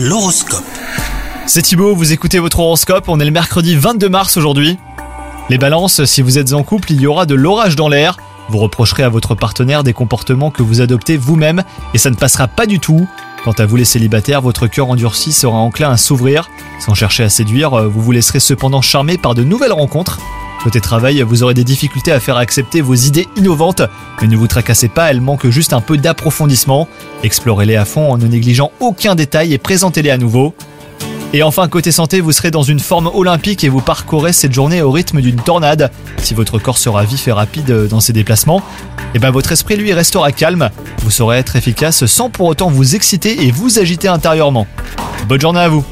L'horoscope. C'est Thibaut, vous écoutez votre horoscope, on est le mercredi 22 mars aujourd'hui. Les balances, si vous êtes en couple, il y aura de l'orage dans l'air. Vous reprocherez à votre partenaire des comportements que vous adoptez vous-même et ça ne passera pas du tout. Quant à vous les célibataires, votre cœur endurci sera enclin à s'ouvrir. Sans chercher à séduire, vous vous laisserez cependant charmer par de nouvelles rencontres. Côté travail, vous aurez des difficultés à faire accepter vos idées innovantes, mais ne vous tracassez pas, elles manquent juste un peu d'approfondissement. Explorez-les à fond en ne négligeant aucun détail et présentez-les à nouveau. Et enfin, côté santé, vous serez dans une forme olympique et vous parcourez cette journée au rythme d'une tornade. Si votre corps sera vif et rapide dans ses déplacements, et ben votre esprit lui restera calme. Vous saurez être efficace sans pour autant vous exciter et vous agiter intérieurement. Bonne journée à vous